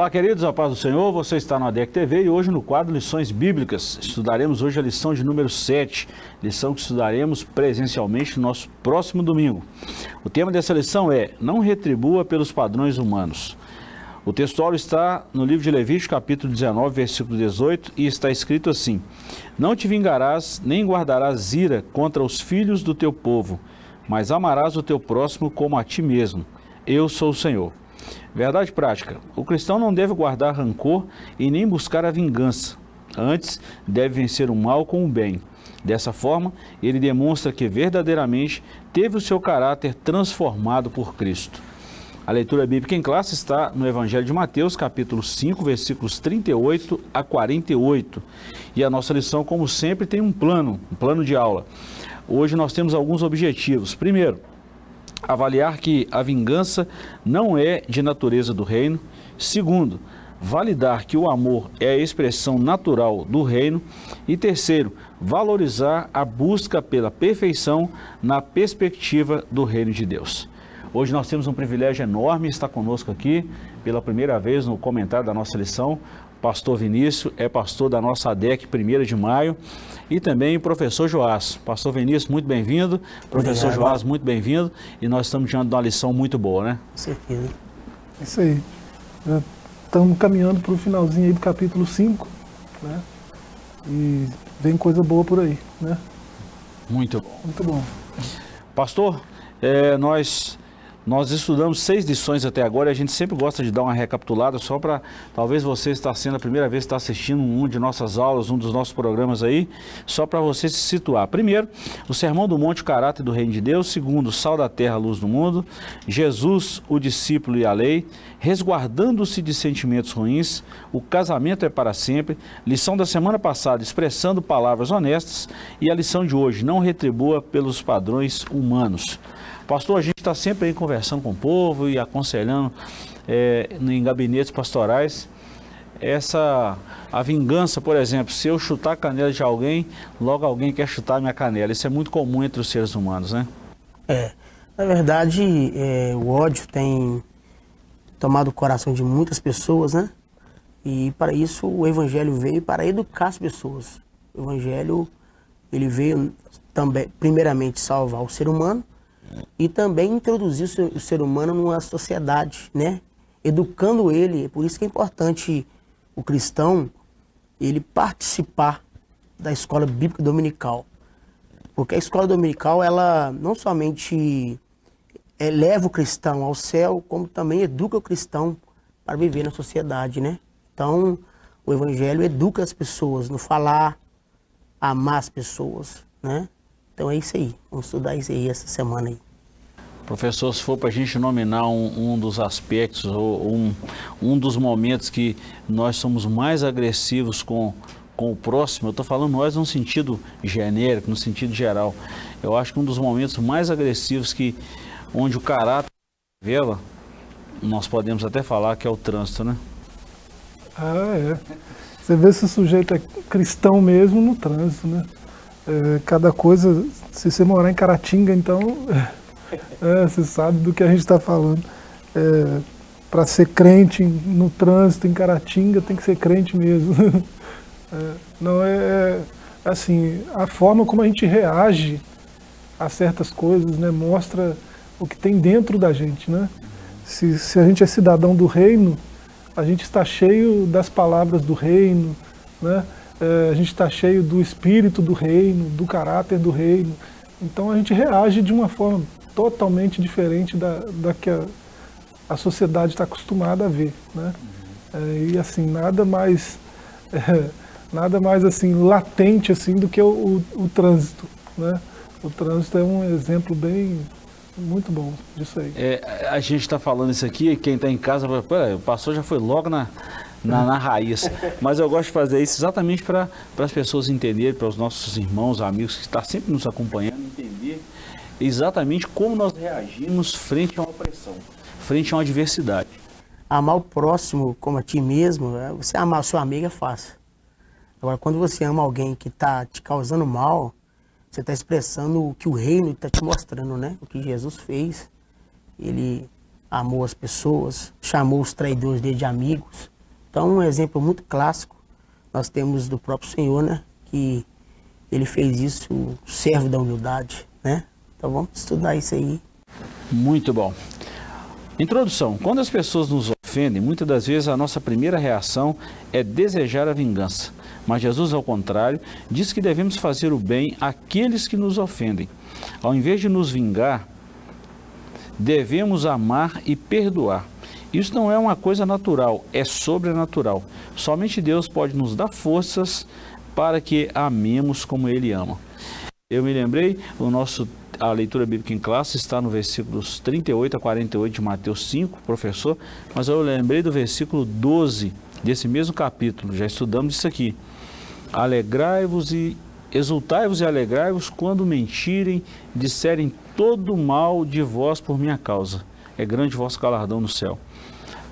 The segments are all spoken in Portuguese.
Olá, queridos, a paz do Senhor, você está no ADEC TV e hoje no quadro Lições Bíblicas. Estudaremos hoje a lição de número 7, lição que estudaremos presencialmente no nosso próximo domingo. O tema dessa lição é Não retribua pelos padrões humanos. O textual está no livro de Levítico, capítulo 19, versículo 18, e está escrito assim: Não te vingarás, nem guardarás ira contra os filhos do teu povo, mas amarás o teu próximo como a ti mesmo. Eu sou o Senhor. Verdade prática: o cristão não deve guardar rancor e nem buscar a vingança. Antes, deve vencer o mal com o bem. Dessa forma, ele demonstra que verdadeiramente teve o seu caráter transformado por Cristo. A leitura bíblica em classe está no Evangelho de Mateus, capítulo 5, versículos 38 a 48. E a nossa lição, como sempre, tem um plano, um plano de aula. Hoje nós temos alguns objetivos. Primeiro, avaliar que a vingança não é de natureza do reino. Segundo, validar que o amor é a expressão natural do reino. E terceiro, valorizar a busca pela perfeição na perspectiva do reino de Deus. Hoje nós temos um privilégio enorme estar conosco aqui pela primeira vez no comentário da nossa lição. Pastor Vinícius é pastor da nossa ADEC 1 de maio e também o professor Joás. Pastor Vinícius, muito bem-vindo. Professor Obrigado. Joás, muito bem-vindo. E nós estamos diante de uma lição muito boa, né? Com certeza. É isso aí. Estamos caminhando para o finalzinho aí do capítulo 5, né? E vem coisa boa por aí, né? Muito bom. Muito bom. Pastor, é, nós nós estudamos seis lições até agora e a gente sempre gosta de dar uma recapitulada só para talvez você está sendo a primeira vez que está assistindo um de nossas aulas, um dos nossos programas aí, só para você se situar. Primeiro, o Sermão do Monte, o caráter do Reino de Deus. Segundo, sal da terra, luz do mundo. Jesus, o discípulo e a lei. Resguardando-se de sentimentos ruins. O casamento é para sempre. Lição da semana passada, expressando palavras honestas. E a lição de hoje, não retribua pelos padrões humanos. Pastor, a gente está sempre aí conversando com o povo e aconselhando é, em gabinetes pastorais. Essa, a vingança, por exemplo, se eu chutar a canela de alguém, logo alguém quer chutar a minha canela. Isso é muito comum entre os seres humanos, né? É, na verdade, é, o ódio tem tomado o coração de muitas pessoas, né? E para isso o Evangelho veio para educar as pessoas. O Evangelho, ele veio também, primeiramente, salvar o ser humano, e também introduzir o ser humano numa sociedade, né? Educando ele. É por isso que é importante o cristão ele participar da escola bíblica dominical. Porque a escola dominical, ela não somente eleva o cristão ao céu, como também educa o cristão para viver na sociedade, né? Então, o evangelho educa as pessoas no falar, amar as pessoas, né? Então é isso aí. Vamos estudar isso aí essa semana aí. Professor, se for para a gente nominar um, um, dos aspectos ou um, um dos momentos que nós somos mais agressivos com, com o próximo, eu estou falando nós no sentido genérico, no sentido geral. Eu acho que um dos momentos mais agressivos que onde o caráter revela, nós podemos até falar que é o trânsito, né? Ah, é. Você vê se o sujeito é cristão mesmo no trânsito, né? É, cada coisa, se você morar em Caratinga, então, é, você sabe do que a gente está falando. É, Para ser crente no trânsito em Caratinga, tem que ser crente mesmo. É, não é, é assim, a forma como a gente reage a certas coisas, né, mostra o que tem dentro da gente, né? Se, se a gente é cidadão do reino, a gente está cheio das palavras do reino, né? É, a gente está cheio do espírito do reino, do caráter do reino. Então a gente reage de uma forma totalmente diferente da, da que a, a sociedade está acostumada a ver. Né? É, e assim, nada mais, é, nada mais assim, latente assim, do que o, o, o trânsito. Né? O trânsito é um exemplo bem, muito bom disso aí. É, a gente está falando isso aqui, quem está em casa, o pastor já foi logo na, na, na raiz. Mas eu gosto de fazer isso exatamente para as pessoas entenderem, para os nossos irmãos, amigos que estão sempre nos acompanhando, entender exatamente como nós reagimos frente a uma opressão, frente a uma adversidade. Amar o próximo como a ti mesmo, é, você amar o seu amigo é fácil. Agora, quando você ama alguém que está te causando mal, você está expressando o que o reino está te mostrando, né? O que Jesus fez. Ele amou as pessoas, chamou os traidores dele de amigos. Então, um exemplo muito clássico nós temos do próprio Senhor, né? Que ele fez isso, o servo da humildade, né? Então vamos estudar isso aí. Muito bom. Introdução. Quando as pessoas nos ofendem, muitas das vezes a nossa primeira reação é desejar a vingança. Mas Jesus, ao contrário, diz que devemos fazer o bem àqueles que nos ofendem. Ao invés de nos vingar, devemos amar e perdoar. Isso não é uma coisa natural, é sobrenatural. Somente Deus pode nos dar forças para que amemos como Ele ama. Eu me lembrei, o nosso, a leitura bíblica em classe está no versículos 38 a 48 de Mateus 5, professor, mas eu lembrei do versículo 12 desse mesmo capítulo, já estudamos isso aqui. Alegrai-vos e exultai-vos e alegrai-vos quando mentirem, disserem todo mal de vós por minha causa. É grande vosso galardão no céu.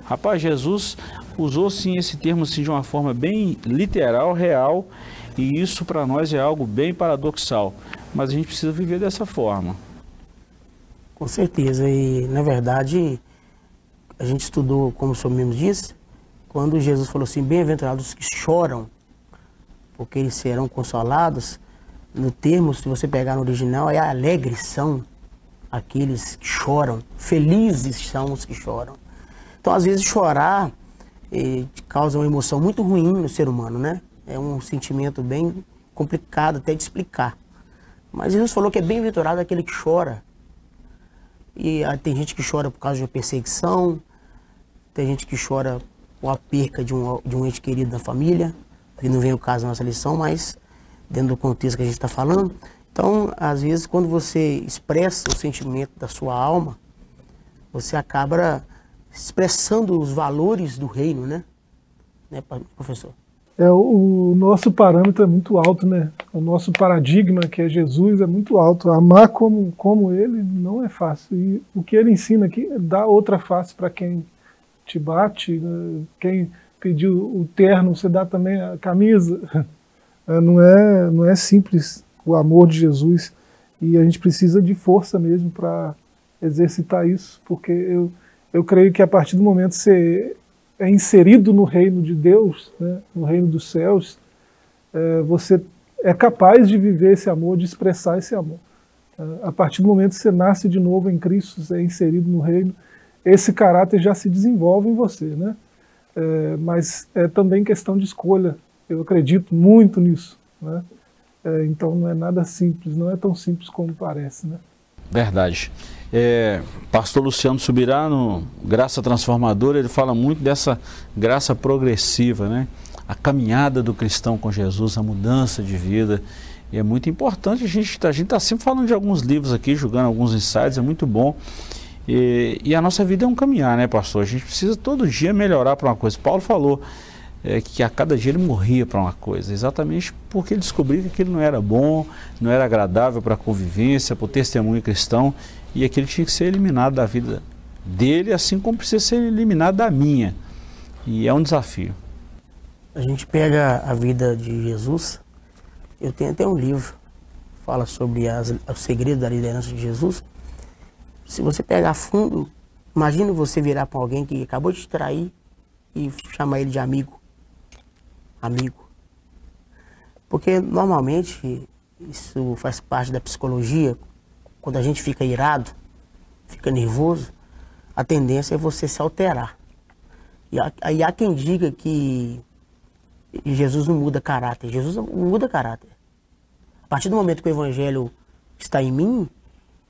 Rapaz, Jesus usou sim esse termo assim, de uma forma bem literal, real, e isso para nós é algo bem paradoxal. Mas a gente precisa viver dessa forma. Com certeza, e na verdade, a gente estudou, como o senhor mesmo disse, quando Jesus falou assim: Bem-aventurados que choram, porque eles serão consolados. No termo, se você pegar no original, é alegres são aqueles que choram, felizes são os que choram. Então, às vezes, chorar eh, causa uma emoção muito ruim no ser humano, né? É um sentimento bem complicado até de explicar. Mas Jesus falou que é bem-aventurado aquele que chora. E ah, tem gente que chora por causa de uma perseguição, tem gente que chora por a perca de um, de um ente querido da família, que não vem o caso da nossa lição, mas dentro do contexto que a gente está falando. Então, às vezes, quando você expressa o sentimento da sua alma, você acaba expressando os valores do reino, né? Né, professor? É, o nosso parâmetro é muito alto, né? O nosso paradigma, que é Jesus, é muito alto. Amar como, como ele não é fácil. E o que ele ensina aqui dar outra face para quem te bate, né? quem pediu o terno, você dá também a camisa. É, não é, não é simples o amor de Jesus e a gente precisa de força mesmo para exercitar isso, porque eu, eu creio que a partir do momento que você é inserido no reino de Deus, né, no reino dos céus, é, você é capaz de viver esse amor, de expressar esse amor. É, a partir do momento que você nasce de novo em Cristo, você é inserido no reino, esse caráter já se desenvolve em você, né? É, mas é também questão de escolha. Eu acredito muito nisso, né? É, então não é nada simples, não é tão simples como parece, né? Verdade. É, Pastor Luciano Subirá, no Graça Transformadora, ele fala muito dessa graça progressiva, né? A caminhada do cristão com Jesus, a mudança de vida. E é muito importante, a gente está tá sempre falando de alguns livros aqui, julgando alguns insights, é muito bom. E, e, a nossa vida é um caminhar, né, pastor? A gente precisa todo dia melhorar para uma coisa. Paulo falou é, que a cada dia ele morria para uma coisa, exatamente porque ele descobriu que aquilo não era bom, não era agradável para a convivência, para o testemunho cristão e aquilo tinha que ser eliminado da vida dele, assim como precisa ser eliminado da minha. E é um desafio. A gente pega a vida de Jesus, eu tenho até um livro fala sobre as, os segredos da liderança de Jesus. Se você pegar fundo, imagine você virar para alguém que acabou de te trair e chamar ele de amigo. Amigo. Porque normalmente isso faz parte da psicologia, quando a gente fica irado, fica nervoso, a tendência é você se alterar. E há, e há quem diga que Jesus não muda caráter. Jesus não muda caráter. A partir do momento que o evangelho está em mim,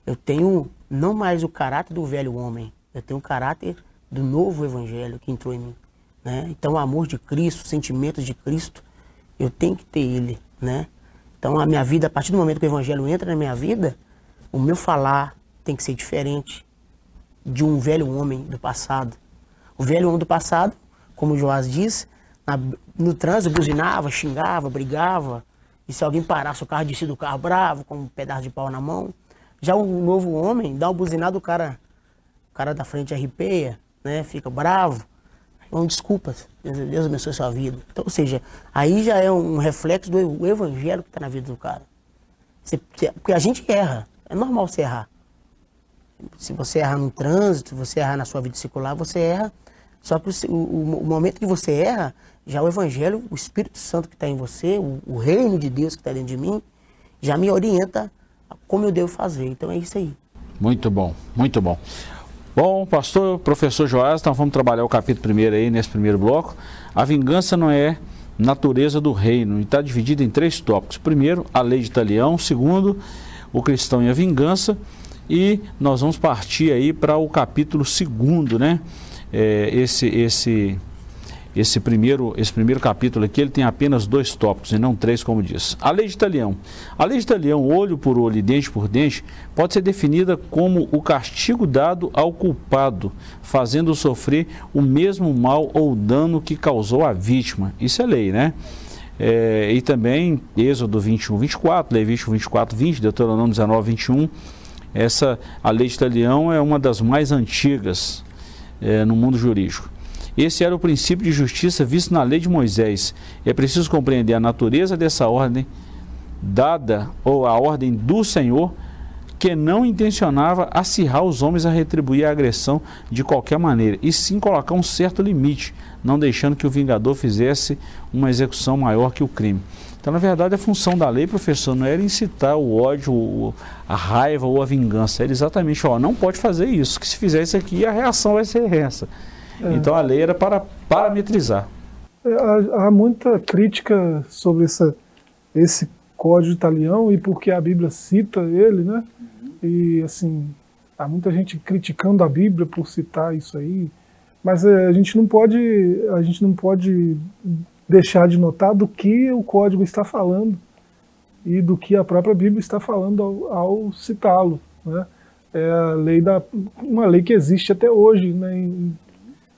eu tenho não mais o caráter do velho homem, eu tenho o caráter do novo evangelho que entrou em mim. Né? Então, o amor de Cristo, os sentimentos de Cristo, eu tenho que ter ele. Né? Então, a minha vida, a partir do momento que o evangelho entra na minha vida, o meu falar tem que ser diferente de um velho homem do passado. O velho homem do passado, como o Joás diz, na, no trânsito buzinava, xingava, brigava. E se alguém parasse o carro, descia do carro bravo, com um pedaço de pau na mão. Já o novo homem dá uma buzinada, o cara, o cara da frente arrepeia, né? fica bravo. Então, desculpas, Deus abençoe a sua vida. Então, ou seja, aí já é um reflexo do evangelho que está na vida do cara. Você, porque a gente erra. É normal você errar. Se você erra no trânsito, você errar na sua vida circular, você erra. Só que o, o, o momento que você erra, já o Evangelho, o Espírito Santo que está em você, o, o, reino de Deus que está dentro de mim, já me orienta como eu devo fazer. Então é isso aí. Muito bom, muito bom. Bom, pastor, professor Joás, então vamos trabalhar o capítulo primeiro aí, nesse primeiro bloco. A vingança não é natureza do reino e está dividida em três tópicos. Primeiro, a lei de Italião. Segundo, o cristão e a vingança. E nós vamos partir aí para o capítulo segundo, né? É, esse, esse esse primeiro, esse primeiro capítulo aqui, ele tem apenas dois tópicos e não três, como diz. A lei de Italião. A lei de Italião, olho por olho e dente por dente, pode ser definida como o castigo dado ao culpado, fazendo sofrer o mesmo mal ou dano que causou a vítima. Isso é lei, né? É, e também Êxodo 21, 24, Levítico 24, 20, Deuteronômio 19, 21. Essa, a lei de Italião é uma das mais antigas é, no mundo jurídico. Esse era o princípio de justiça visto na lei de Moisés. É preciso compreender a natureza dessa ordem dada, ou a ordem do Senhor, que não intencionava acirrar os homens a retribuir a agressão de qualquer maneira, e sim colocar um certo limite, não deixando que o vingador fizesse uma execução maior que o crime. Então, na verdade, a função da lei, professor, não era incitar o ódio, a raiva ou a vingança. Era exatamente, ó, não pode fazer isso, que se fizer isso aqui, a reação vai ser essa. É. Então a lei era para parametrizar. É, há, há muita crítica sobre essa, esse código italiano e porque a Bíblia cita ele, né? Uhum. E assim, há muita gente criticando a Bíblia por citar isso aí, mas é, a gente não pode, a gente não pode deixar de notar do que o código está falando e do que a própria Bíblia está falando ao, ao citá-lo, né? É a lei da uma lei que existe até hoje, né? Em,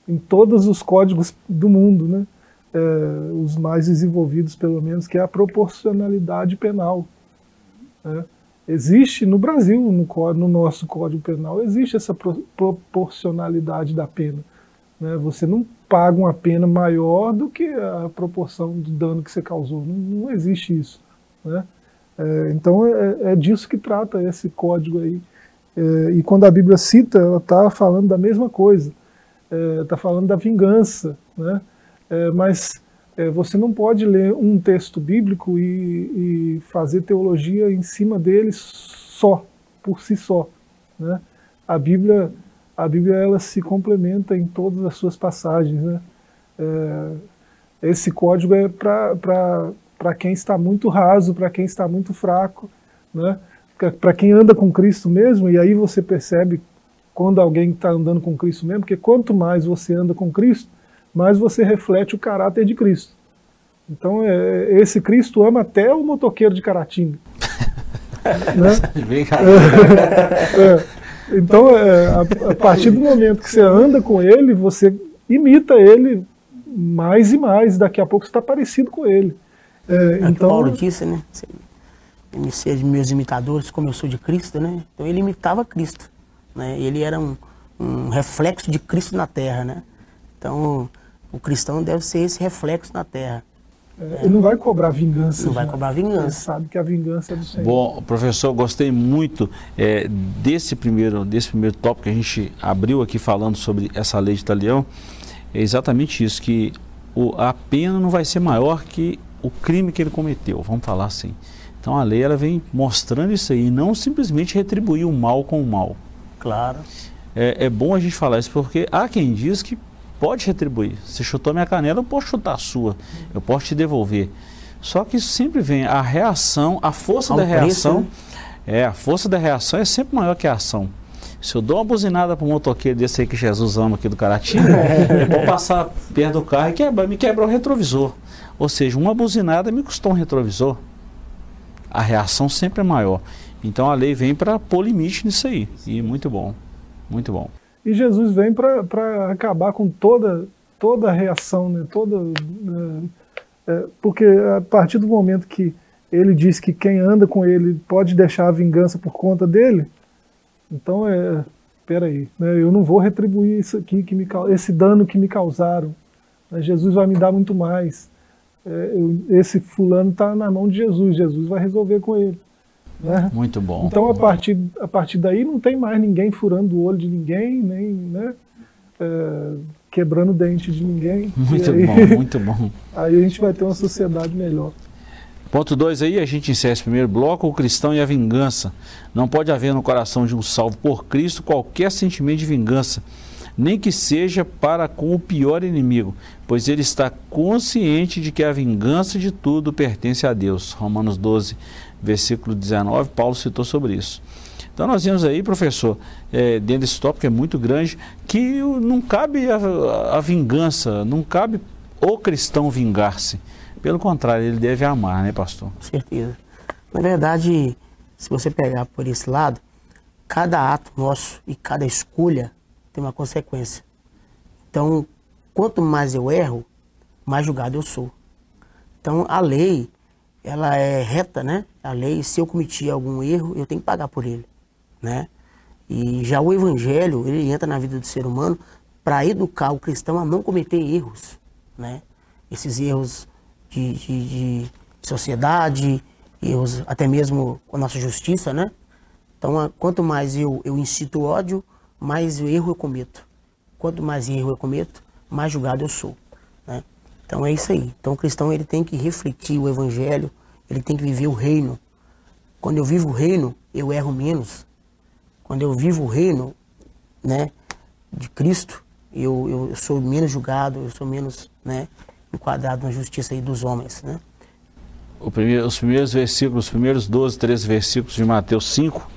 em todos os códigos do mundo, né? É, os mais desenvolvidos pelo menos, que é a proporcionalidade penal. Né? Existe no Brasil, no, no, nosso Código Penal, existe essa pro, proporcionalidade da pena. Né? Você não paga uma pena maior do que a proporção do dano que você causou. Não, não existe isso. Né? É, então é, é, disso que trata esse código aí. É, e quando a Bíblia cita, ela está falando da mesma coisa está é, falando da vingança, né? É, mas é, você não pode ler um texto bíblico e, e, fazer teologia em cima dele só, por si só. Né? A Bíblia, a Bíblia ela se complementa em todas as suas passagens. Né? É, esse código é para quem está muito raso, para quem está muito fraco, né? para quem anda com Cristo mesmo, e aí você percebe quando alguém está andando com Cristo mesmo, porque quanto mais você anda com Cristo, mais você reflete o caráter de Cristo. Então, é, esse Cristo ama até o motoqueiro de Caratinga. né? é, é, então, é, a, a, partir do momento que você anda com ele, você imita ele mais e mais. Daqui a pouco você está parecido com ele. É, é então, Paulo disse, né? Ser meus imitadores, como eu sou de Cristo, né? Então ele imitava Cristo. Né? Ele era um, um reflexo de Cristo na Terra. Né? Então, o cristão deve ser esse reflexo na Terra. É, ele não vai cobrar vingança. Não já. vai cobrar vingança. Ele sabe que a vingança é do Senhor. Bom, professor, gostei muito é, desse primeiro desse primeiro tópico que a gente abriu aqui falando sobre essa lei de Italião. É exatamente isso, que o, a pena não vai ser maior que o crime que ele cometeu, vamos falar assim. Então a lei ela vem mostrando isso aí, não simplesmente retribuir o mal com o mal. Claro. É, é bom a gente falar isso porque há quem diz que pode retribuir. Você chutou minha canela, eu posso chutar a sua. Eu posso te devolver. Só que sempre vem a reação, a força da reação. Preço, né? É, a força da reação é sempre maior que a ação. Se eu dou uma buzinada para um motoqueiro desse aí que Jesus ama aqui do Caratinga, eu vou passar perto do carro e quebra, me quebra o retrovisor. Ou seja, uma buzinada me custou um retrovisor. A reação sempre é maior. Então a lei vem para pôr limite nisso aí. E muito bom, muito bom. E Jesus vem para acabar com toda, toda a reação, né? toda, é, é, porque a partir do momento que ele diz que quem anda com ele pode deixar a vingança por conta dele, então é, peraí, né? eu não vou retribuir isso aqui, que me, esse dano que me causaram. Né? Jesus vai me dar muito mais. É, eu, esse fulano está na mão de Jesus, Jesus vai resolver com ele. Né? Muito bom. Então, a partir, a partir daí, não tem mais ninguém furando o olho de ninguém, nem né, é, quebrando o dente de ninguém. Muito aí, bom, muito bom. Aí a gente vai ter uma sociedade melhor. Ponto 2 aí, a gente encerra esse primeiro bloco, o cristão e a vingança. Não pode haver no coração de um salvo por Cristo qualquer sentimento de vingança, nem que seja para com o pior inimigo, pois ele está consciente de que a vingança de tudo pertence a Deus. Romanos 12, versículo 19, Paulo citou sobre isso. Então nós vemos aí, professor, é, dentro desse tópico é muito grande, que não cabe a, a vingança, não cabe o cristão vingar-se. Pelo contrário, ele deve amar, né, pastor? Com certeza. Na verdade, se você pegar por esse lado, cada ato nosso e cada escolha tem uma consequência. Então, quanto mais eu erro, mais julgado eu sou. Então, a lei, ela é reta, né? A lei, se eu cometi algum erro, eu tenho que pagar por ele, né? E já o evangelho, ele entra na vida do ser humano para educar o cristão a não cometer erros, né? Esses erros de, de, de sociedade, erros até mesmo com a nossa justiça, né? Então, quanto mais eu, eu incito ódio, mais erro eu cometo. Quanto mais erro eu cometo, mais julgado eu sou. Né? Então é isso aí. Então o cristão ele tem que refletir o evangelho, ele tem que viver o reino. Quando eu vivo o reino, eu erro menos. Quando eu vivo o reino né, de Cristo, eu, eu, sou menos julgado, eu sou menos né, enquadrado na justiça aí dos homens, né? Primeiro, os primeiros versículos, os primeiros 12, 13 versículos de Mateus 5,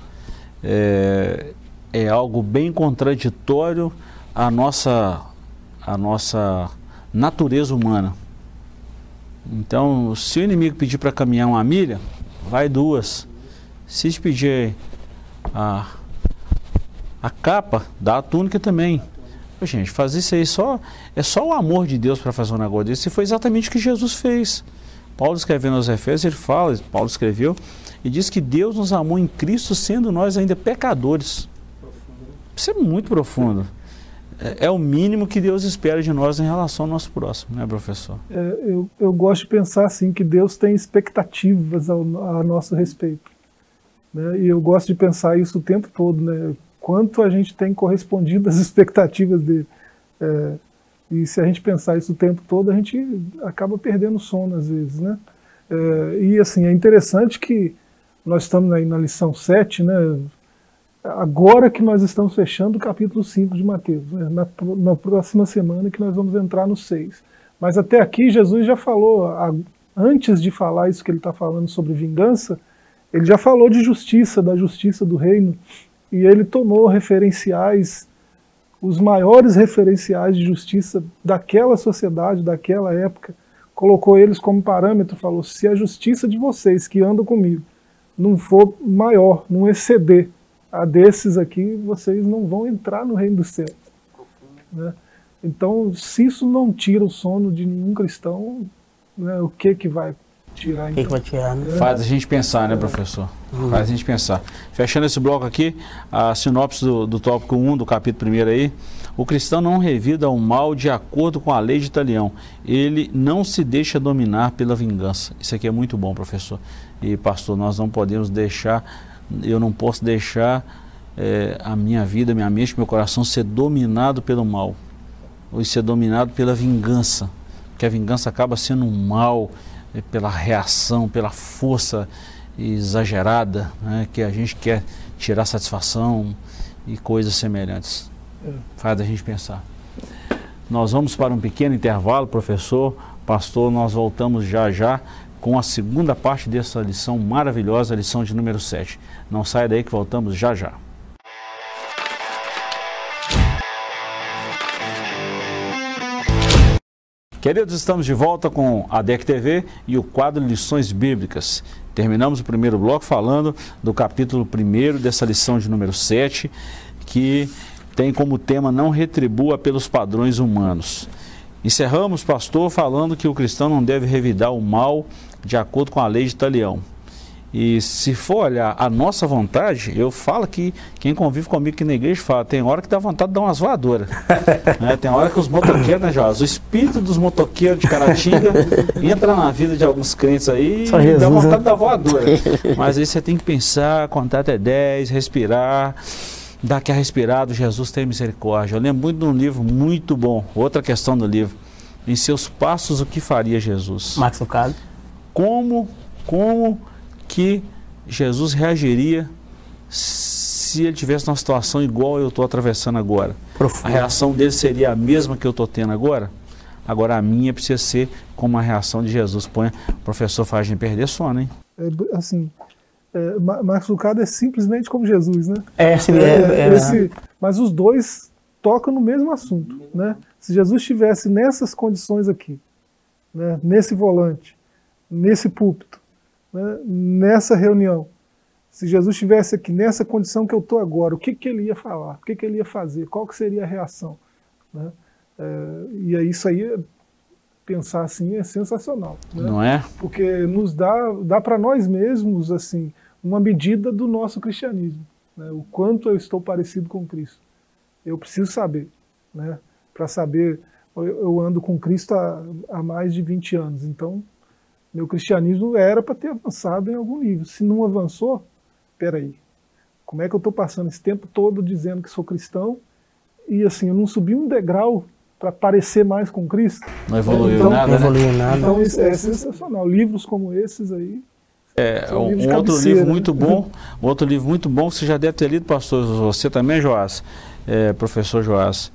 é, é algo bem contraditório à nossa, à nossa natureza humana. Então, se o inimigo pedir para caminhar uma milha, vai duas. Se te pedir a, a capa, dá a túnica também. Gente, fazer isso aí só é só o amor de Deus para fazer um negócio desse. E foi exatamente o que Jesus fez. Paulo escrevendo aos Efésios, ele fala, Paulo escreveu e diz que Deus nos amou em Cristo, sendo nós ainda pecadores. Isso é muito profundo. É, é, o mínimo que Deus espera de nós em relação ao nosso próximo, né, professor? É, eu, eu gosto de pensar assim que Deus tem expectativas ao, a nosso respeito. Né? E eu gosto de pensar isso o tempo todo, né? quanto a gente tem correspondido às expectativas dele. É, e se a gente pensar isso o tempo todo, a gente acaba perdendo sono às vezes, né? É, e assim, é interessante que nós estamos aí na lição 7, né? Agora que nós estamos fechando o capítulo 5 de Mateus, né? na, na próxima semana que nós vamos entrar no 6. Mas até aqui Jesus já falou, a, antes de falar isso que ele está falando sobre vingança, ele já falou de justiça, da justiça do reino, e ele tomou referenciais, os maiores referenciais de justiça daquela sociedade, daquela época, colocou eles como parâmetro, falou: se a justiça de vocês que andam comigo não for maior, não exceder a desses aqui, vocês não vão entrar no reino dos céus. Né? Então, se isso não tira o sono de nenhum cristão, né, o que que vai tirar. Que que vai tirar né? Faz a gente pensar, né, professor? Uhum. Faz a gente pensar. Fechando esse bloco aqui, a sinopse do, do tópico 1 do capítulo 1 aí. O cristão não revida o mal de acordo com a lei de Italião. Ele não se deixa dominar pela vingança. Isso aqui é muito bom, professor. E, pastor, nós não podemos deixar, eu não posso deixar é, a minha vida, minha mente, meu coração ser dominado pelo mal. Ou ser dominado pela vingança. Porque a vingança acaba sendo um mal é, pela reação, pela força exagerada, né, que a gente quer tirar satisfação e coisas semelhantes. É. Faz a gente pensar. Nós vamos para um pequeno intervalo, professor, pastor, nós voltamos já já com a segunda parte dessa lição maravilhosa, a lição de número 7. Não saia daí que voltamos já já. Queridos, estamos de volta com a DEC TV e o quadro Lições Bíblicas. Terminamos o primeiro bloco falando do capítulo 1 dessa lição de número 7, que tem como tema Não retribua pelos padrões humanos. Encerramos, pastor, falando que o cristão não deve revidar o mal de acordo com a lei de Talião. E se for olhar a nossa vontade, eu falo que quem convive comigo aqui na igreja fala, tem hora que dá vontade de dar umas voadoras. né? Tem hora que os motoqueiros, né, Joás? O espírito dos motoqueiros de Caratinga entra na vida de alguns crentes aí Só e Jesus, dá vontade né? de dar voadora. Mas aí você tem que pensar, contar até 10, respirar, dar aquela respirada, Jesus tem misericórdia. Eu lembro muito de um livro muito bom, outra questão do livro. Em seus passos, o que faria Jesus? Max Lucado. como, como que Jesus reagiria se ele tivesse numa situação igual eu estou atravessando agora? A Profundo. reação dele seria a mesma que eu estou tendo agora? Agora a minha precisa ser como a reação de Jesus. Põe o professor faz de perder sono, hein? É, assim, é, Ma- Marcos Lucado é simplesmente como Jesus, né? É, assim, é, É, é, esse- mas os dois tocam no mesmo assunto, né? Se Jesus estivesse nessas condições aqui, né? nesse volante, nesse púlpito, né? nessa reunião, se Jesus estivesse aqui nessa condição que eu estou agora, o que, que ele ia falar? O que, que ele ia fazer? Qual que seria a reação? né? É, e aí isso aí, pensar assim, é sensacional. né? Não é? porque nos dá, dá para nós mesmos assim uma medida do nosso cristianismo, né? o quanto eu estou parecido com Cristo. Eu preciso saber, né? para saber, eu, eu ando com Cristo há, há mais de 20 anos, então meu cristianismo era para ter avançado em algum nível. Se não avançou, peraí, como é que eu estou passando esse tempo todo dizendo que sou cristão e assim, eu não subi um degrau para parecer mais com Cristo? Não evoluiu Então, nada, não né? evoluiu nada. Então isso é sensacional. Livros como esses aí. É, São um, um outro livro né? muito bom, um outro livro muito bom que você já deve ter lido, pastor, você também, Joás, é, professor Joás,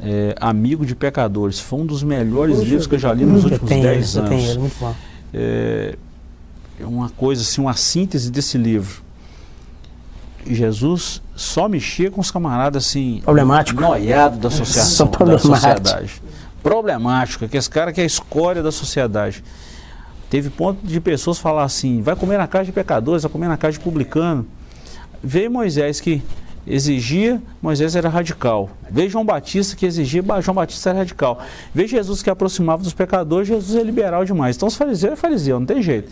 é, Amigo de Pecadores. Foi um dos melhores livros que eu já li nos últimos tenho, 10 eu tenho anos. ele, muito bom. É é uma coisa assim, uma síntese desse livro. Jesus só mexia com os camaradas assim, Problemático. noiado da associação, da sociedade. Problemático, que esse cara que é a escória da sociedade. Teve ponto de pessoas falar assim, vai comer na casa de pecadores, vai comer na casa de publicano. Veio Moisés que exigia, Moisés era radical. Veio João Batista que exigia, João Batista era radical. Veio Jesus que aproximava dos pecadores, Jesus é liberal demais. Então os fariseus é fariseu, não tem jeito.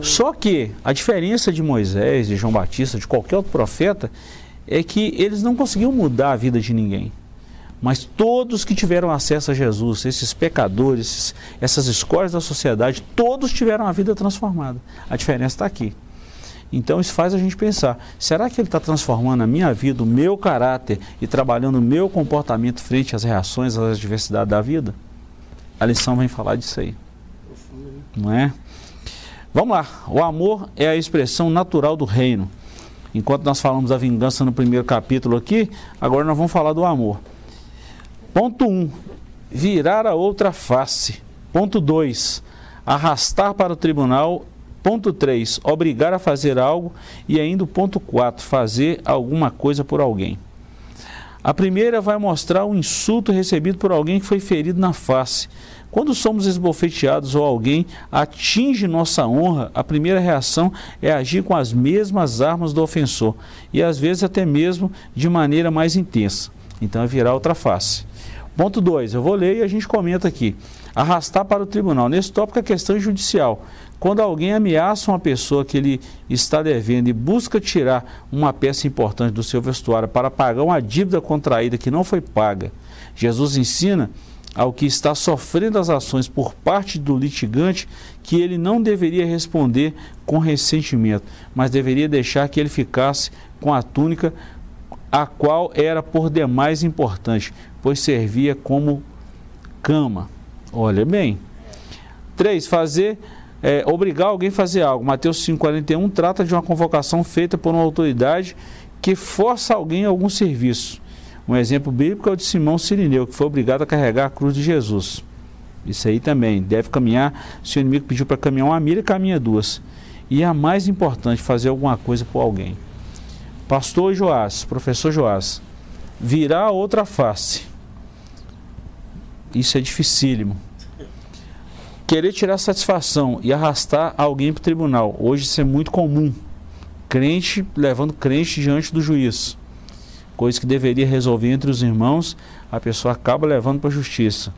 Só que a diferença de Moisés, de João Batista, de qualquer outro profeta, é que eles não conseguiam mudar a vida de ninguém. Mas todos que tiveram acesso a Jesus, esses pecadores, essas escórias da sociedade, todos tiveram a vida transformada. A diferença está aqui. Então isso faz a gente pensar: será que ele está transformando a minha vida, o meu caráter e trabalhando o meu comportamento frente às reações, às adversidades da vida? A lição vem falar disso aí. Não é? Vamos lá. O amor é a expressão natural do reino. Enquanto nós falamos da vingança no primeiro capítulo aqui, agora nós vamos falar do amor. Ponto 1. Um, virar a outra face. Ponto 2. Arrastar para o tribunal. Ponto 3. Obrigar a fazer algo. E ainda o ponto 4. Fazer alguma coisa por alguém. A primeira vai mostrar o insulto recebido por alguém que foi ferido na face. Quando somos esbofeteados ou alguém atinge nossa honra, a primeira reação é agir com as mesmas armas do ofensor e às vezes até mesmo de maneira mais intensa. Então é virar outra face. Ponto 2, eu vou ler e a gente comenta aqui. Arrastar para o tribunal. Nesse tópico, a questão é judicial. Quando alguém ameaça uma pessoa que ele está devendo e busca tirar uma peça importante do seu vestuário para pagar uma dívida contraída que não foi paga, Jesus ensina ao que está sofrendo as ações por parte do litigante que ele não deveria responder com ressentimento, mas deveria deixar que ele ficasse com a túnica a qual era por demais importante, pois servia como cama. Olha bem. 3. Fazer, é, obrigar alguém a fazer algo. Mateus 5,41 trata de uma convocação feita por uma autoridade que força alguém a algum serviço. Um exemplo bíblico é o de Simão Sirineu, que foi obrigado a carregar a cruz de Jesus. Isso aí também. Deve caminhar. Se o inimigo pediu para caminhar uma milha, caminha duas. E a mais importante, fazer alguma coisa por alguém. Pastor Joás, professor Joás, virar outra face. Isso é dificílimo. Querer tirar satisfação e arrastar alguém para o tribunal. Hoje isso é muito comum. Crente levando crente diante do juiz. Coisa que deveria resolver entre os irmãos, a pessoa acaba levando para a justiça.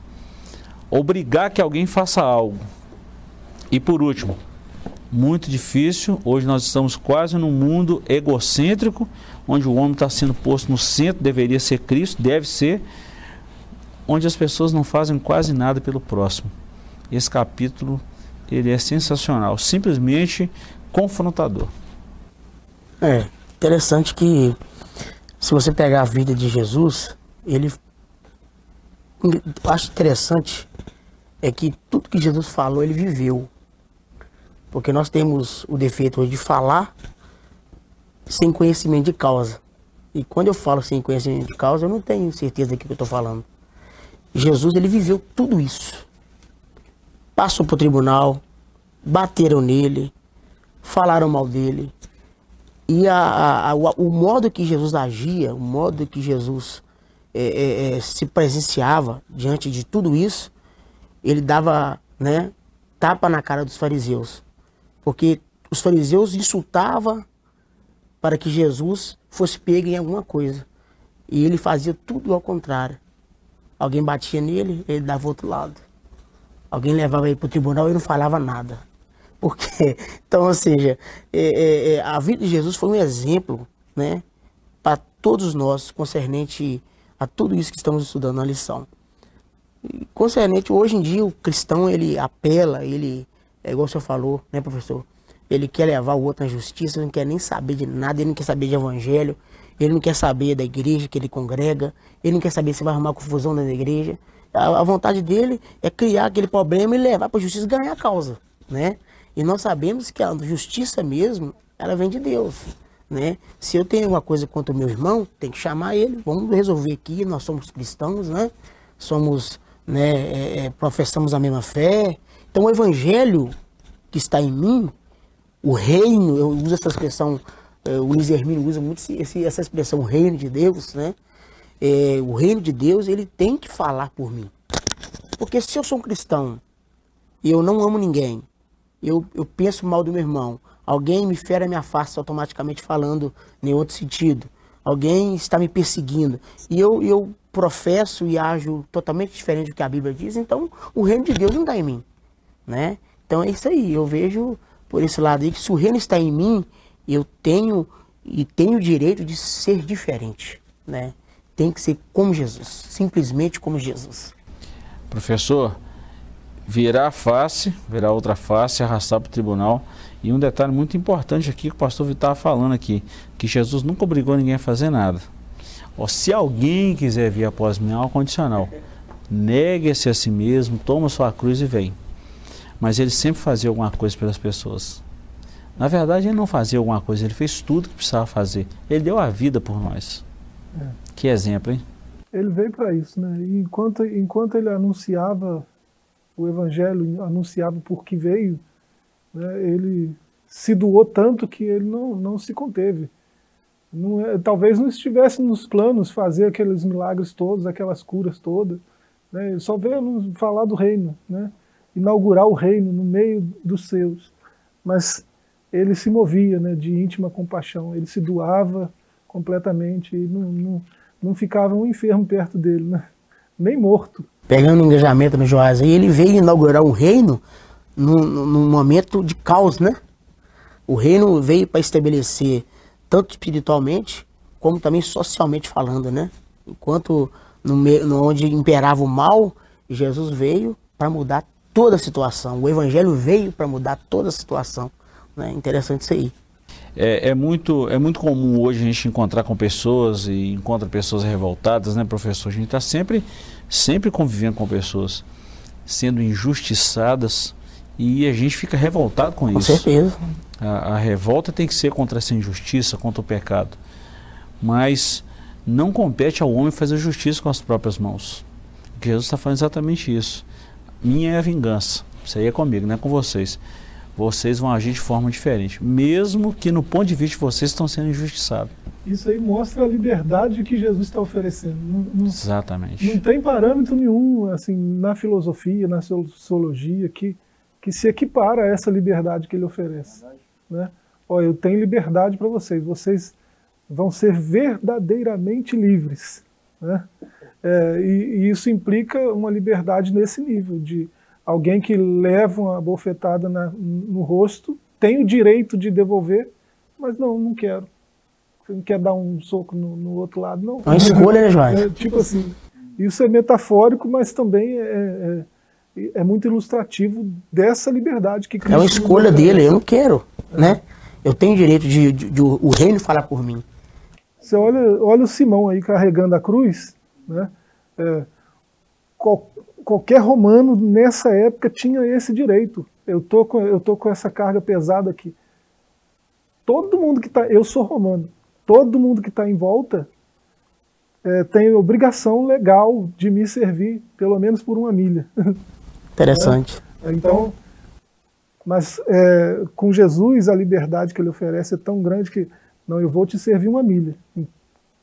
Obrigar que alguém faça algo. E por último, muito difícil. Hoje nós estamos quase num mundo egocêntrico, onde o homem está sendo posto no centro, deveria ser Cristo, deve ser, onde as pessoas não fazem quase nada pelo próximo. Esse capítulo ele é sensacional, simplesmente confrontador. É interessante que se você pegar a vida de Jesus, ele acho interessante é que tudo que Jesus falou ele viveu. Porque nós temos o defeito de falar sem conhecimento de causa. E quando eu falo sem conhecimento de causa, eu não tenho certeza do que eu estou falando. Jesus, ele viveu tudo isso. Passou para o tribunal, bateram nele, falaram mal dele. E a, a, a, o modo que Jesus agia, o modo que Jesus é, é, é, se presenciava diante de tudo isso, ele dava né, tapa na cara dos fariseus. Porque os fariseus insultavam para que Jesus fosse pego em alguma coisa. E ele fazia tudo ao contrário. Alguém batia nele, ele dava outro lado. Alguém levava ele para o tribunal e não falava nada. Porque, então, ou seja, é, é, é, a vida de Jesus foi um exemplo, né, para todos nós, concernente a tudo isso que estamos estudando na lição. E, concernente, hoje em dia, o cristão, ele apela, ele, é igual o senhor falou, né, professor? Ele quer levar o outro na justiça, não quer nem saber de nada, ele não quer saber de evangelho, ele não quer saber da igreja que ele congrega, ele não quer saber se vai arrumar confusão na igreja. A, a vontade dele é criar aquele problema e levar para a justiça e ganhar a causa, né? E nós sabemos que a justiça mesmo, ela vem de Deus, né? Se eu tenho alguma coisa contra o meu irmão, tem que chamar ele, vamos resolver aqui, nós somos cristãos, né? Somos, né, é, é professamos a mesma fé. Então o evangelho que está em mim, o reino, eu uso essa expressão, é, o Luiz Hermínio usa muito essa expressão, o reino de Deus, né? É, o reino de Deus, ele tem que falar por mim. Porque se eu sou um cristão e eu não amo ninguém, eu, eu penso mal do meu irmão, alguém me fere a minha face automaticamente falando em outro sentido, alguém está me perseguindo, e eu, eu professo e ajo totalmente diferente do que a Bíblia diz, então o reino de Deus não está em mim, né? Então é isso aí, eu vejo por esse lado aí, que se o reino está em mim, eu tenho e tenho o direito de ser diferente, né? Tem que ser como Jesus, simplesmente como Jesus. Professor, virar a face, virar outra face, arrastar para o tribunal. E um detalhe muito importante aqui que o pastor Vitor estava falando aqui, que Jesus nunca obrigou ninguém a fazer nada. Ó, se alguém quiser vir após mim, é um condicional. Negue-se a si mesmo, toma sua cruz e vem mas ele sempre fazia alguma coisa pelas pessoas. Na verdade, ele não fazia alguma coisa, ele fez tudo que precisava fazer. Ele deu a vida por nós. É. Que exemplo, hein? Ele veio para isso, né? E enquanto, enquanto ele anunciava o evangelho, anunciava por que veio, né, ele se doou tanto que ele não, não se conteve. Não é, talvez não estivesse nos planos fazer aqueles milagres todos, aquelas curas todas. Né? Ele só veio falar do reino, né? inaugurar o reino no meio dos seus. Mas ele se movia né, de íntima compaixão, ele se doava completamente e não, não, não ficava um enfermo perto dele, né? nem morto. Pegando o engajamento no Joás aí, ele veio inaugurar um reino num, num momento de caos, né? O reino veio para estabelecer, tanto espiritualmente, como também socialmente falando, né? Enquanto no, no onde imperava o mal, Jesus veio para mudar toda a situação. O Evangelho veio para mudar toda a situação. Né? Interessante isso aí. É, é, muito, é muito comum hoje a gente encontrar com pessoas e encontra pessoas revoltadas, né, professor? A gente está sempre, sempre convivendo com pessoas sendo injustiçadas e a gente fica revoltado com, com isso. Com certeza. A, a, revolta tem que ser contra essa injustiça, contra o pecado. Mas não compete ao homem fazer justiça com as próprias mãos. Jesus está falando exatamente isso minha é a vingança. Isso aí é comigo, não é com vocês. Vocês vão agir de forma diferente, mesmo que no ponto de vista de vocês estão sendo injustiçados. Isso aí mostra a liberdade que Jesus está oferecendo. Não, não, Exatamente. Não tem parâmetro nenhum assim na filosofia, na sociologia que que se equipara a essa liberdade que ele oferece. Né? Olha, eu tenho liberdade para vocês. Vocês vão ser verdadeiramente livres. Né? É, e, e, isso implica uma liberdade nesse nível, de alguém que leva uma bofetada na, no rosto tem o direito de devolver, mas não, não quero. Você não quer dar um soco no, no outro lado, não. É uma escolha, né, Jorge? É, tipo assim, isso é metafórico, mas também é, é, é muito ilustrativo dessa liberdade que Cristo É uma escolha dele, eu não quero, né? Eu tenho o direito de, de- de o reino falar por mim. Você olha, olha o Simão aí carregando a cruz, né? É, qual- qualquer romano nessa época tinha esse direito. Eu tô com, eu tô com essa carga pesada aqui. Todo mundo que está, eu sou romano, todo mundo que está em volta é, tem obrigação legal de me servir, pelo menos por uma milha. Interessante. Então, mas é, com Jesus a liberdade que ele oferece é tão grande que não, eu vou te servir uma milha.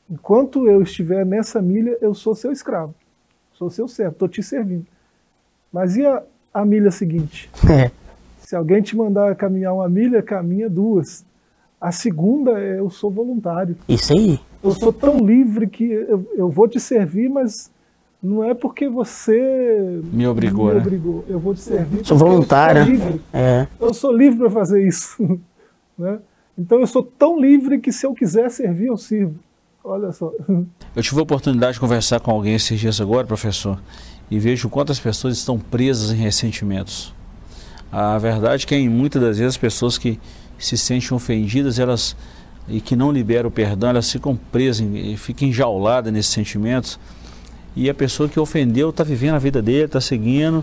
Enquanto eu estiver nessa milha, eu sou seu escravo, sou seu servo, estou te servindo. Mas e a, a milha seguinte? É. Se alguém te mandar caminhar uma milha, caminha duas. A segunda é eu sou voluntário. Isso aí. Eu sou tão livre que eu, eu vou te servir, mas não é porque você Me obrigou, me né? obrigou. Eu vou te servir. Sou porque voluntário, Eu sou né? livre. É. Eu sou livre para fazer isso. né? Então eu sou tão livre que se eu quiser servir, eu sirvo. Olha só. Eu tive a oportunidade de conversar com alguém esses dias agora, professor, e vejo quantas pessoas estão presas em ressentimentos. A verdade é que em muitas das vezes as pessoas que se sentem ofendidas, elas e que não liberam o perdão, elas ficam presas, em- e ficam enjauladas nesses sentimentos. E a pessoa que ofendeu está vivendo a vida dele, está seguindo,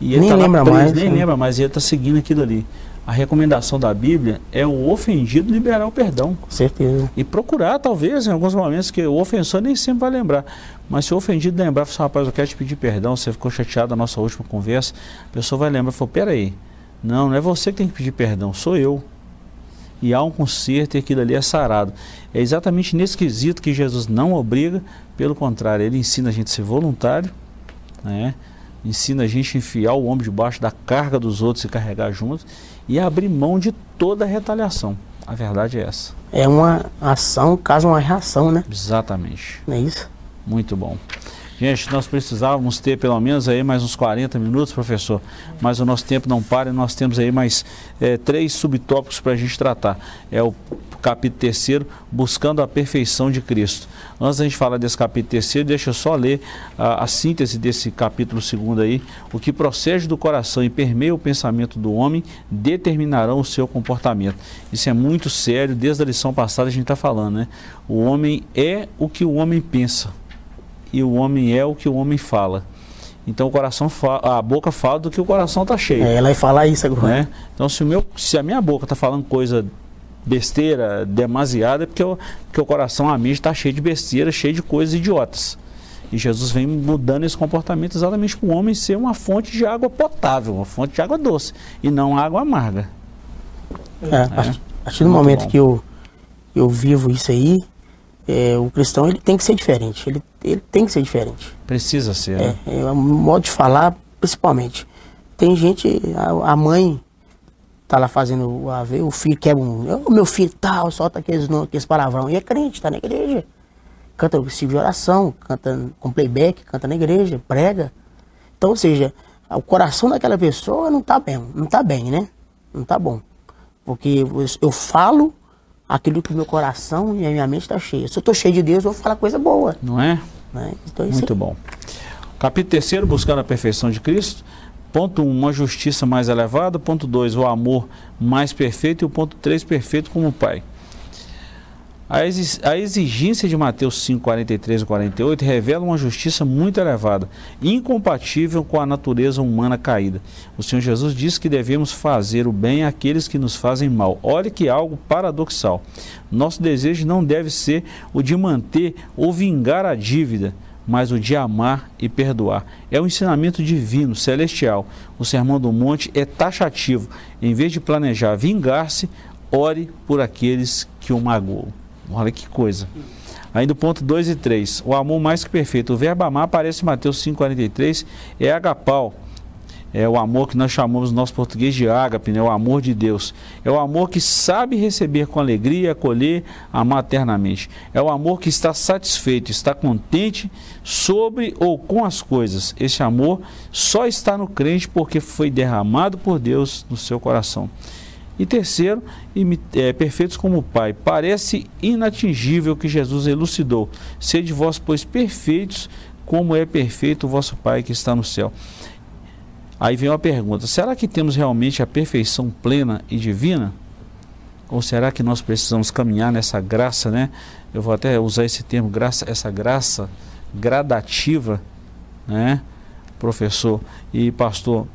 e ele Nem tá lá lembra preso, mais, nem né? lembra mais, e ele está seguindo aquilo ali. A recomendação da Bíblia é o ofendido liberar o perdão. Certeza. E procurar, talvez, em alguns momentos, que o ofensor nem sempre vai lembrar. Mas se o ofendido lembrar, falar, rapaz, eu quero te pedir perdão, você ficou chateado na nossa última conversa, a pessoa vai lembrar e falar, peraí, não, não é você que tem que pedir perdão, sou eu. E há um conserto e aquilo ali é sarado. É exatamente nesse quesito que Jesus não obriga, pelo contrário, ele ensina a gente a ser voluntário, né? ensina a gente a enfiar o ombro debaixo da carga dos outros e carregar juntos, e abrir mão de toda a retaliação. A verdade é essa. É uma ação, caso uma reação, né? Exatamente. Não é isso? Muito bom. Gente, nós precisávamos ter pelo menos aí mais uns 40 minutos, professor, mas o nosso tempo não para e nós temos aí mais eh, três subtópicos para a gente tratar. É o capítulo terceiro, Buscando a Perfeição de Cristo. Antes da gente falar desse capítulo terceiro, deixa eu só ler a, a síntese desse capítulo segundo aí. O que procede do coração e permeia o pensamento do homem determinarão o seu comportamento. Isso é muito sério, desde a lição passada a gente está falando, né? O homem é o que o homem pensa e o homem é o que o homem fala. Então o coração fa- a boca fala do que o coração está cheio, É, ela vai falar isso agora. né? Então se o meu, se a minha boca está falando coisa besteira, demasiada, é porque, o- porque o coração, a mente está cheio de besteira, cheio de coisas idiotas. E Jesus vem mudando esse comportamento exatamente para o homem ser uma fonte de água potável, uma fonte de água doce, e não água amarga. É, a partir- a partir do Muito momento bom. que eu, eu vivo isso aí, é, o cristão ele tem que ser diferente. Ele, ele tem que ser diferente. Precisa ser. É, né? é o modo de falar, principalmente. Tem gente, a, a mãe tá lá fazendo o AV, o filho quebra um. O meu filho tal, solta aqueles, aqueles palavrão. E é crente, tá na igreja. Canta o de oração, canta com playback, canta na igreja, prega. Então, ou seja, o coração daquela pessoa não tá bem, não tá bem, né? Não tá bom. Porque eu- falo aquilo que o meu coração e a minha mente está cheia. Se eu estou cheio de Deus, eu vou falar coisa boa. Não é? Né? Então, Muito aí. bom. Capítulo 3, buscando a perfeição de Cristo. Ponto 1, um, uma justiça mais elevada. Ponto 2, o amor mais perfeito. E o ponto 3, perfeito como Pai. A exi- a exigência de Mateus 5, 43 e 48 revela uma justiça muito elevada, incompatível com a natureza humana caída. O Senhor Jesus disse que devemos fazer o bem àqueles que nos fazem mal. Olha que algo paradoxal. Nosso desejo não deve ser o de manter ou vingar a dívida, mas o de amar e perdoar. É um ensinamento divino, celestial. O Sermão do Monte é taxativo. Em vez de planejar vingar-se, ore por aqueles que o magoam. Olha que coisa. Ainda o ponto 2 e 3. O amor mais que perfeito. O verbo amar aparece em Mateus 5,43. É agapau. É o amor que nós chamamos no nosso português de ágape, né? o amor de Deus. É o amor que sabe receber com alegria, acolher, amar eternamente. É o amor que está satisfeito, está contente sobre ou com as coisas. Esse amor só está no crente porque foi derramado por Deus no seu coração. E terceiro, é, perfeitos como o Pai. Parece inatingível que Jesus elucidou. Sede vós, pois, perfeitos, como é perfeito o vosso Pai que está no céu. Aí vem uma pergunta: será que temos realmente a perfeição plena e divina? Ou será que nós precisamos caminhar nessa graça, né? Eu vou até usar esse termo, graça, essa graça gradativa, né? Professor e pastor,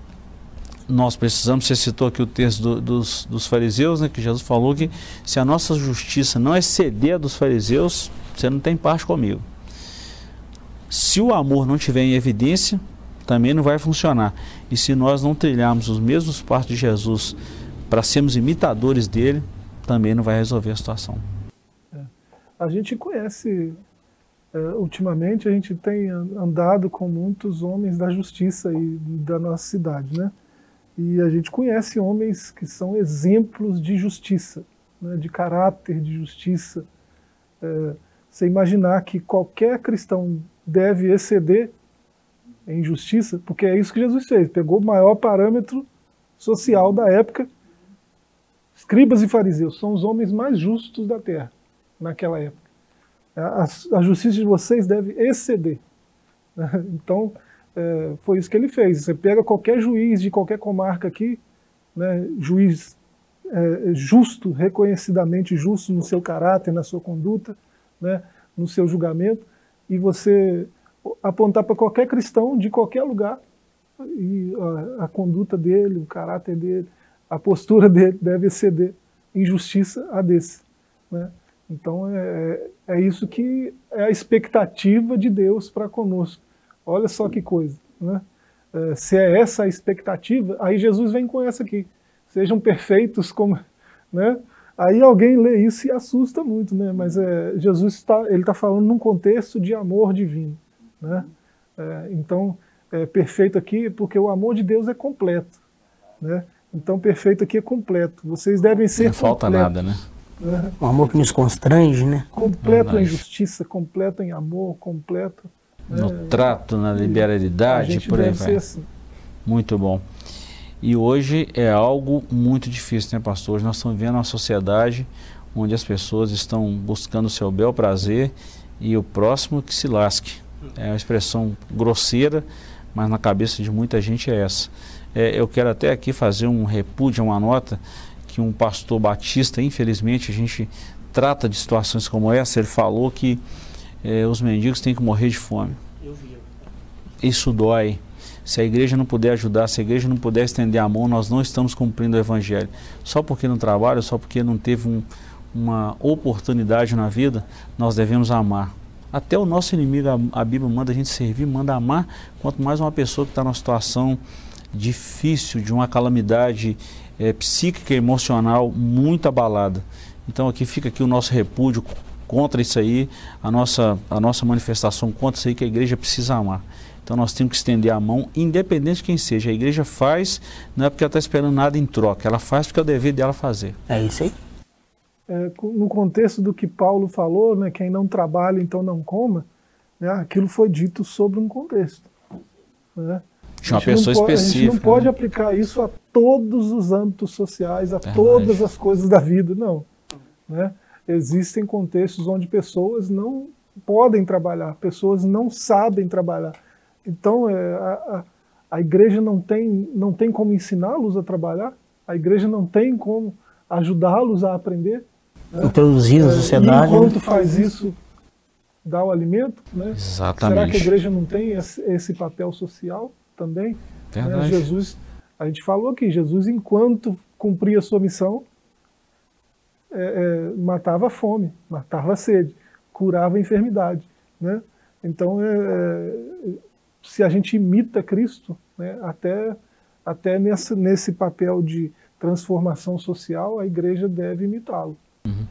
nós precisamos, você citou aqui o texto do, dos, dos fariseus, né, que Jesus falou que se a nossa justiça não exceder a dos fariseus, você não tem parte comigo. Se o amor não tiver em evidência, também não vai funcionar. E se nós não trilharmos os mesmos passos de Jesus para sermos imitadores dele, também não vai resolver a situação. É. A gente conhece, é, ultimamente, a gente tem andado com muitos homens da justiça e da nossa cidade, né? E a gente conhece homens que são exemplos de justiça, né, de caráter de justiça. É, você imaginar que qualquer cristão deve exceder em justiça, porque é isso que Jesus fez. Pegou o maior parâmetro social da época. Escribas e fariseus são os homens mais justos da terra naquela época. A, a justiça de vocês deve exceder. Então, é, foi isso que ele fez. Você pega qualquer juiz de qualquer comarca aqui, né, juiz é, justo, reconhecidamente justo no seu caráter, na sua conduta, né, no seu julgamento, e você apontar para qualquer cristão de qualquer lugar, e a, a, conduta dele, o caráter dele, a postura dele deve exceder injustiça a desse. Né? Então é, é isso que é a expectativa de Deus para conosco. Olha só que coisa. Né? É, se é essa a expectativa, aí Jesus vem com essa aqui. Sejam perfeitos como. Né? Aí alguém lê isso e assusta muito, né? mas é, Jesus está está falando num contexto de amor divino. Né? É, então, é, perfeito aqui porque o amor de Deus é completo. Né? Então, perfeito aqui é completo. Vocês devem ser. Não falta nada, né? É. Um amor que nos constrange, né? Completo em justiça, completo em amor, completo no é, trato, na liberalidade, por aí vai. Assim. Muito bom. E hoje é algo muito difícil, né, pastor? Hoje nós estamos vivendo uma sociedade onde as pessoas estão buscando o seu bel prazer e o próximo que se lasque. É uma expressão grosseira, mas na cabeça de muita gente é essa. É, eu quero até aqui fazer um repúdio, uma nota, que um pastor batista, infelizmente, a gente trata de situações como essa, ele falou que é, os mendigos têm que morrer de fome. Isso dói. Se a igreja não puder ajudar, se a igreja não puder estender a mão, nós não estamos cumprindo o evangelho. Só porque não trabalha, só porque não teve um, uma oportunidade na vida, nós devemos amar. Até o nosso inimigo, a, Bíblia manda a gente servir, manda amar, quanto mais uma pessoa que está numa situação difícil, de uma calamidade é, psíquica e emocional muito abalada. Então aqui fica aqui o nosso repúdio contra isso aí, a nossa, a nossa manifestação contra isso aí que a igreja precisa amar. Então nós temos que estender a mão, independente de quem seja. A igreja faz, não é porque ela está esperando nada em troca, ela faz porque é o dever dela fazer. É isso aí. É, no contexto do que Paulo falou, né, quem não trabalha então não coma, né, aquilo foi dito sobre um contexto. Né? De uma pessoa específica. A gente não pode né? aplicar isso a todos os âmbitos sociais, a todas as coisas da vida, não. Né? existem contextos onde pessoas não podem trabalhar, pessoas não sabem trabalhar. Então, é, a, a, igreja não tem, não tem como ensiná-los a trabalhar, a igreja não tem como ajudá-los a aprender. Né? Introduzir na é, sociedade. E enquanto faz isso, dá o alimento. Né? Exatamente. Será que a igreja não tem esse, papel social também? Né? Verdade. Né? Jesus, a gente falou aqui, Jesus, enquanto cumpria a sua missão, é, é, matava a fome, matava a sede, curava a enfermidade. Né? Então, é, é, se a gente imita Cristo, né, até, até nesse, nesse papel de transformação social, a igreja deve imitá-lo. Uhum.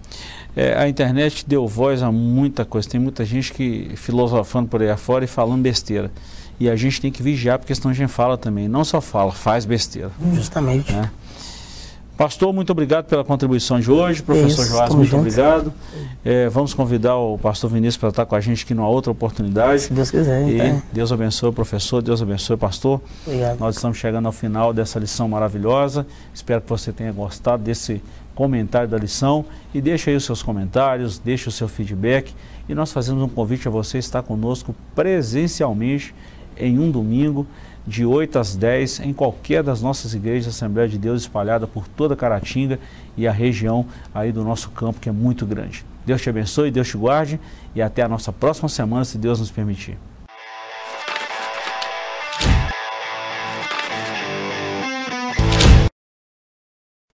É, a internet deu voz a muita coisa. Tem muita gente que filosofando por aí afora e falando besteira. E a gente tem que vigiar, porque senão a gente fala também. Não só fala, faz besteira. Justamente. Né? Pastor, muito obrigado pela contribuição de hoje. Professor Isso, Joás, muito junto. obrigado. É, vamos convidar o pastor Vinícius para estar com a gente aqui numa outra oportunidade. Se Deus quiser, E então. Deus abençoe o professor, Deus abençoe o pastor. Obrigado. Nós estamos chegando ao final dessa lição maravilhosa. Espero que você tenha gostado desse comentário da lição e deixe aí os seus comentários, deixe o seu feedback e nós fazemos um convite a você estar conosco presencialmente em um domingo de 8 às 10 em qualquer das nossas igrejas Assembleia de Deus espalhada por toda Caratinga e a região aí do nosso campo que é muito grande. Deus te abençoe, Deus te guarde e até a nossa próxima semana, se Deus nos permitir.